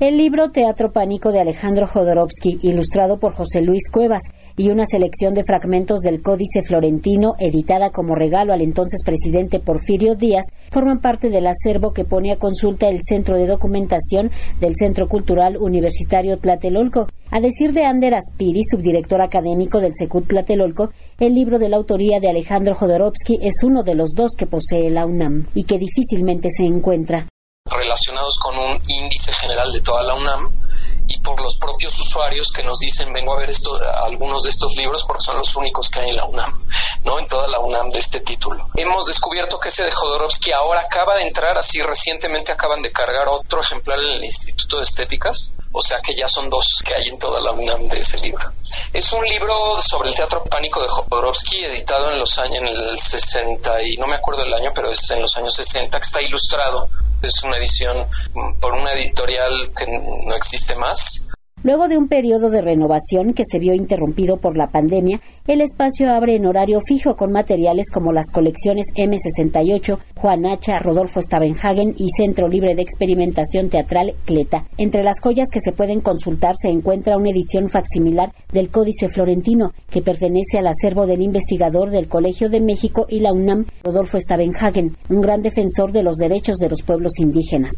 El libro Teatro Pánico de Alejandro Jodorowsky, ilustrado por José Luis Cuevas, y una selección de fragmentos del Códice Florentino, editada como regalo al entonces presidente Porfirio Díaz, forman parte del acervo que pone a consulta el Centro de Documentación del Centro Cultural Universitario Tlatelolco. A decir de Ander Aspiri, subdirector académico del Secut Tlatelolco, el libro de la autoría de Alejandro Jodorowsky es uno de los dos que posee la UNAM y que difícilmente se encuentra relacionados con un índice general de toda la UNAM y por los propios usuarios que nos dicen vengo a ver esto, algunos de estos libros porque son los únicos que hay en la UNAM, ¿no? En toda la UNAM de este título. Hemos descubierto que ese de Jodorowsky ahora acaba de entrar, así recientemente acaban de cargar otro ejemplar en el Instituto de Estéticas, o sea que ya son dos que hay en toda la UNAM de ese libro. Es un libro sobre el teatro pánico de Jodorowsky, editado en los años, en el 60 y no me acuerdo el año, pero es en los años 60, que está ilustrado es una edición por una editorial que no existe más Luego de un periodo de renovación que se vio interrumpido por la pandemia, el espacio abre en horario fijo con materiales como las colecciones M68, Juan Hacha, Rodolfo Stavenhagen y Centro Libre de Experimentación Teatral Cleta. Entre las joyas que se pueden consultar se encuentra una edición facsimilar del Códice Florentino, que pertenece al acervo del investigador del Colegio de México y la UNAM, Rodolfo Stavenhagen, un gran defensor de los derechos de los pueblos indígenas.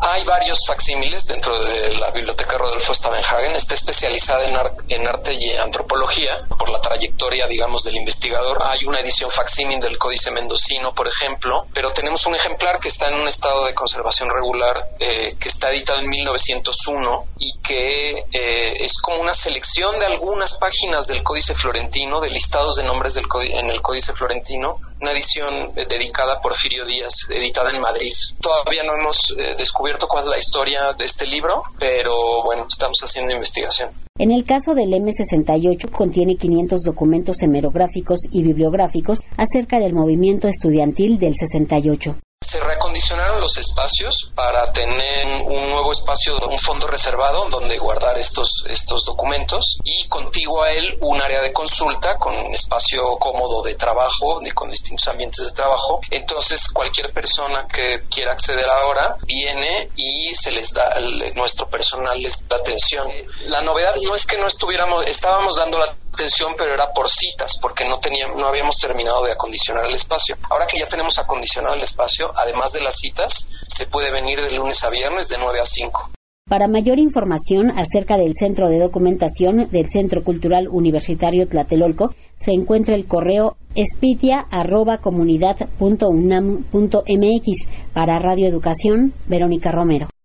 Hay varios facsímiles dentro de la biblioteca Rodolfo Stavenhagen. Está especializada en, en, arte y antropología por la trayectoria, digamos, del investigador. Hay una edición facsímil del Códice Mendocino, por ejemplo, pero tenemos un ejemplar que está en un estado de conservación regular, eh, que está editado en 1901 y que eh, es como una selección de algunas páginas del Códice Florentino, de listados de nombres del en el Códice Florentino, una edición eh, dedicada a Porfirio Díaz, editada en Madrid. Todavía no hemos eh, descubierto cuál es la historia de este libro, pero bueno, estamos haciendo investigación. En el caso del M68 contiene 500 documentos hemerográficos y bibliográficos acerca del movimiento estudiantil del 68 se reacondicionaron los espacios para tener un nuevo espacio, un fondo reservado donde guardar estos, estos documentos y contiguo a él un área de consulta con un espacio cómodo de trabajo y con distintos ambientes de trabajo. Entonces cualquier persona que quiera acceder ahora viene y se les da, nuestro personal les da atención. La novedad no es que no estuviéramos, estábamos dando la atención, pero era por citas, porque no teníamos, no habíamos terminado de acondicionar el espacio. Ahora que ya tenemos acondicionado el espacio, además de citas, se puede venir de lunes a viernes de 9 a 5. Para mayor información acerca del Centro de Documentación del Centro Cultural Universitario Tlatelolco, se encuentra el correo espitia.comunidad.unam.mx para Radio Educación, Verónica Romero.